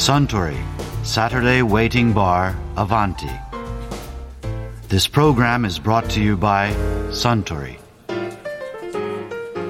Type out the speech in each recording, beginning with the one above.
Suntory Saturday Waiting Bar Avanti. This program is brought to you by Suntory.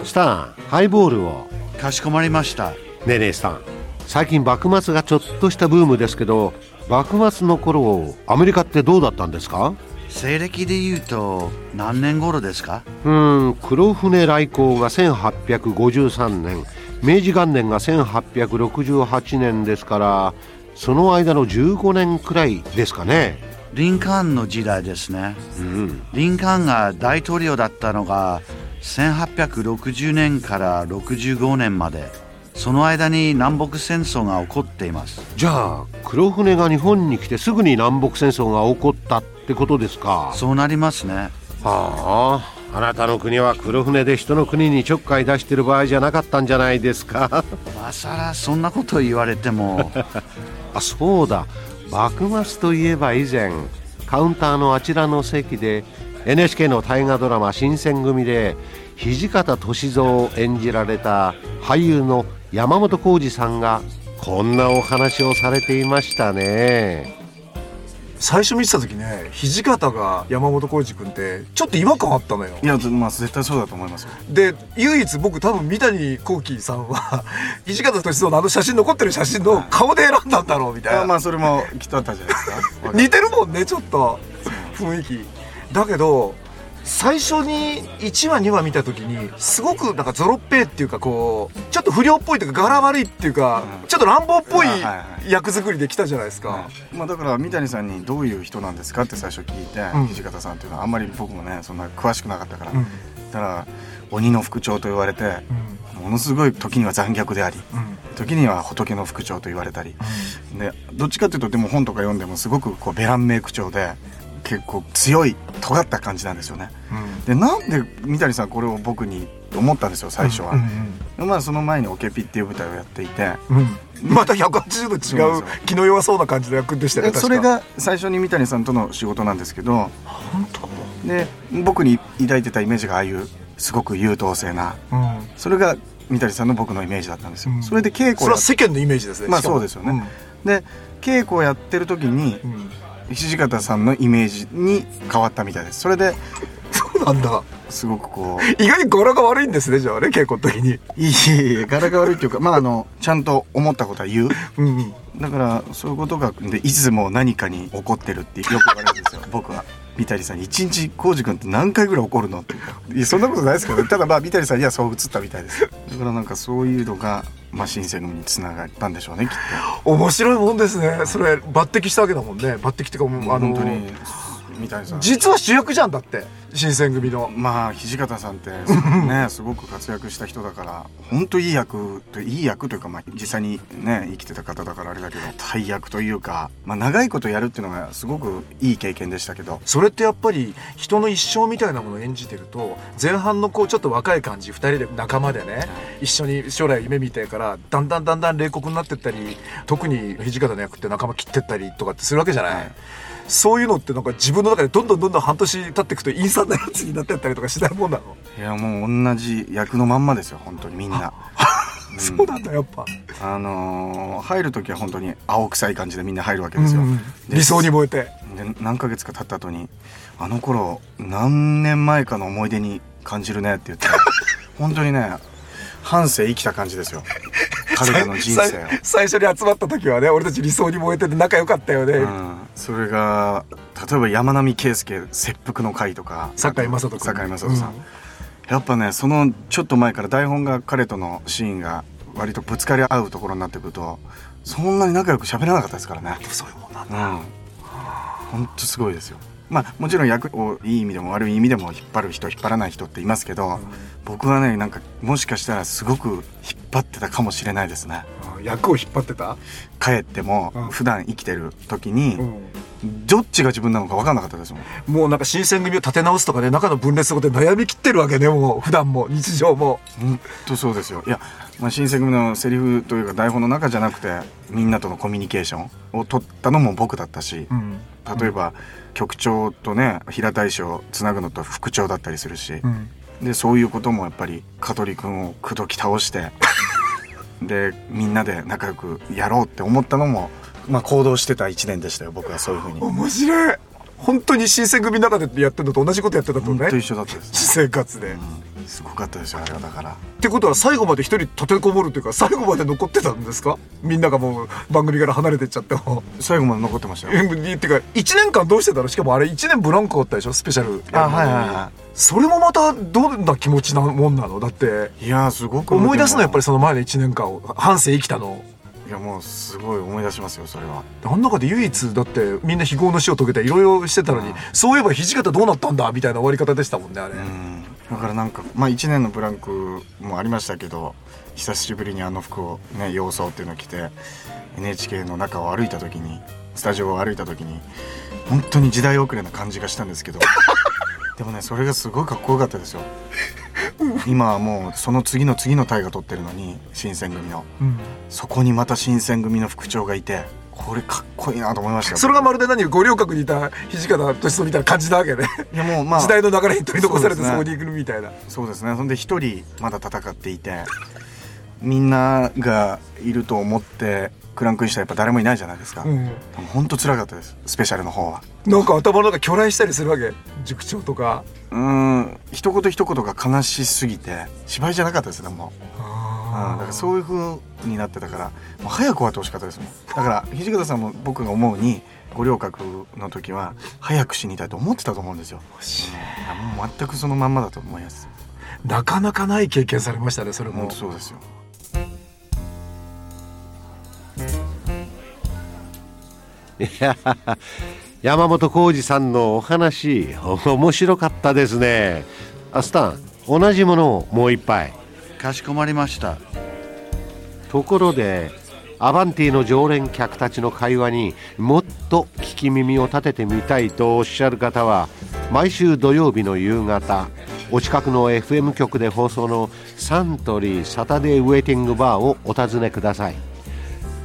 スタンハイボールをかしこまりました。ねえねえスタン最近幕末がちょっとしたブームですけど幕末の頃アメリカってどうだったんですか西暦で言うと何年頃ですかうーん黒船来航が1853年明治元年が1868年ですからその間の15年くらいですかね。リンカーンの時代ですね。うん。リンカーンが大統領だったのが1860年から65年まで。その間に南北戦争が起こっています。じゃあ黒船が日本に来てすぐに南北戦争が起こったってことですか。そうなりますね。はああなたの国は黒船で人の国にちょっかい出してる場合じゃなかったんじゃないですか？今さらそんなこと言われても。あそうだ。幕末といえば以前カウンターのあちらの席で NHK の大河ドラマ「新選組」で土方歳三を演じられた俳優の山本浩二さんがこんなお話をされていましたね最初見てた時ね土方が山本浩二君ってちょっと違和感あったのよ。いや、まあ、絶対そうだと思いますよ。で唯一僕多分三谷幸喜さんは 土方歳三のあの写真残ってる写真の顔で選んだんだろうみたいな、あまあ、それもきっとあったじゃないですか。似てるもんねちょっと。雰囲気。だけど最初に1話2話見た時にすごくなんかゾロッペーっていうかこうちょっと不良っぽいというか柄悪いっていうか、うん。ちょっと乱暴っぽい役作りで来たじゃないですか、はいまあ、だから三谷さんにどういう人なんですかって最初聞いて、うん。土方さんっていうのはあんまり僕もねそんな詳しくなかったから、うん。だから鬼の副長と言われて、うん。ものすごい時には残虐でありうん。時には仏の副長と言われたり、でどっちかっていうとでも本とか読んでもすごくこうベランメイク長で結構強い尖った感じなんですよね。でなんで三谷さんこれを僕に思ったんですよ最初は。うんまあその前にオケピっていう舞台をやっていて。うん。う んまた180度違う気の弱そうな感じの役でしたよねでそれが最初に三谷さんとの仕事なんですけど。本当？で僕に抱いてたイメージがああいうすごく優等生な。うん。それが三谷さんの僕のイメージだったんですよ、うん。それで稽それは世間のイメージですねまあそうですよね。で稽古をやってる時にうんうん土方さんのイメージに変わったみたいです。それでそうなんだ。すごくこう意外に柄が悪いんですねじゃあね稽古の時に。いいいい柄が悪いっていうかまああのちゃんと思ったことは言う。うんうん。だからそういうことがでいつも何かに怒ってるってよく言われるんですよ僕は三谷さんに「一日浩二君って何回ぐらい怒るの?」って。いやそんなことないですけどただまあ三谷さんにはそう映ったみたいです。だからなんかそういうのが、まあ、新選組につながったんでしょうねきっ面白いもんですね。それ抜擢したわけだもんね。抜擢っていうかもうとあの本当に。三谷さん。実は主役じゃんだって新選組の。まあ土方さんって ねすごく活躍した人だから本当いい役といい役というか、まあ、実際にね生きてた方だからあれだけど大役というか、まあ、長いことやるっていうのがすごくいい経験でしたけどそれってやっぱり人の一生みたいなものを演じてると前半のこうちょっと若い感じ2人で仲間でね一緒に将来夢見てからだんだんだんだん冷酷になってったり特に土方の役って仲間切ってったりとかってするわけじゃない、はいそういうのってなんか自分の中でどんどんどんどん半年経っていくと陰惨なやつになってったりとかしないもんなの、いやもう同じ役のまんまですよ本当にみんな、うんそうなんだやっぱ、あのー入る時は本当に青臭い感じでみんな入るわけですよ、うん。で理想に燃えて。で何ヶ月か経った後に「あの頃何年前かの思い出に感じるね」って言って 本当にね半生生きた感じですよ。彼らの人生を。最最初に集まった時はね俺たち理想に燃えてて仲良かったよね、うん、それが例えば山並圭介切腹の会とか。堺雅人君。堺雅人さん、やっぱねそのちょっと前から台本が彼とのシーンが割とぶつかり合うところになってくるとそんなに仲良く喋らなかったですからね。そういうもんなんうだん本当すごいですよ。まあもちろん役をいい意味でも悪い意味でも引っ張る人引っ張らない人っていますけど、僕はねなんかもしかしたらすごく引っ張ってたかもしれないですね。うん役を引っ張ってた、帰ってもうん。普段生きてる時に、うん。どっちが自分なのか分かんなかったですもん。もうなんか新選組を立て直すとかね中の分裂とかで悩みきってるわけねもう普段も日常も。本当そうですよ。いや、まあ、新選組のセリフというか台本の中じゃなくてみんなとのコミュニケーションを取ったのも僕だったし、うん。例えば局長とね平大将をつなぐのと副長だったりするし、うん。でそういうこともやっぱり香取君を口説き倒してでみんなで仲良くやろうって思ったのも、まあ、行動してた1年でしたよ。僕はそういうふうに。面白い。本当に新選組の中でやってるのと同じことやってたとね。本当一緒だったです、私生活で、っうん。すごかったですよあれはだから。てことは最後まで一人立てこもるというか最後まで残ってたんですか？みんながもう番組から離れてっちゃっても。最後まで残ってましたよ。えっていうか1年間どうしてたの？しかもあれ1年ブランクあったでしょ？スペシャルあはいはいはそれもまたどんな気持ちなもんなの？だっていやーすごく思い出すのはやっぱりりその前の1年間を半生生きたの？いやもうすごい思い出しますよそれは。あん中で唯一だってみんな非業の死を遂げていろいろしてたのにそういえば土方どうなったんだ？みたいな終わり方でしたもんねあれ、うん。だからなんかまあ1年のブランクもありましたけど久しぶりにあの服をね洋装っていうのを着て NHK の中を歩いた時にスタジオを歩いた時に本当に時代遅れな感じがしたんですけどでもねそれがすごいかっこよかったですよ。今はもうその次の次の大河取ってるのに新選組の。うん。そこにまた新選組の副長がいてこれかっこいいなと思いましたよ。それがまるで何五稜郭にいた土方歳三みたいな感じなわけね。いやもうまあ時代の流れに取り残されてそこに行くみたいな。そうですね。そんで一人まだ戦っていてみんながいると思ってクランクインしたらやっぱ誰もいないじゃないですか、うん。本当辛かったです。スペシャルの方は。なんか頭の中巨来したりするわけ塾長とか。うーん一言一言が悲しすぎて芝居じゃなかったですねもう、うん、だからそういう風になってたからもう早く終わってほしかったですもん。だから土方さんも僕が思うに五稜郭の時は早く死にたいと思ってたと思うんですよ、うん、もう全くそのまんまだと思います。なかなかない経験されましたねそれも。そうですよい や山本浩二さんのお話面白かったですね。アスタン同じものをもう一杯。かしこまりました。ところでアバンティの常連客たちの会話にもっと聞き耳を立ててみたいとおっしゃる方は毎週土曜日の夕方お近くの FM 局で放送のサントリーサタデーウェイティングバーをお尋ねください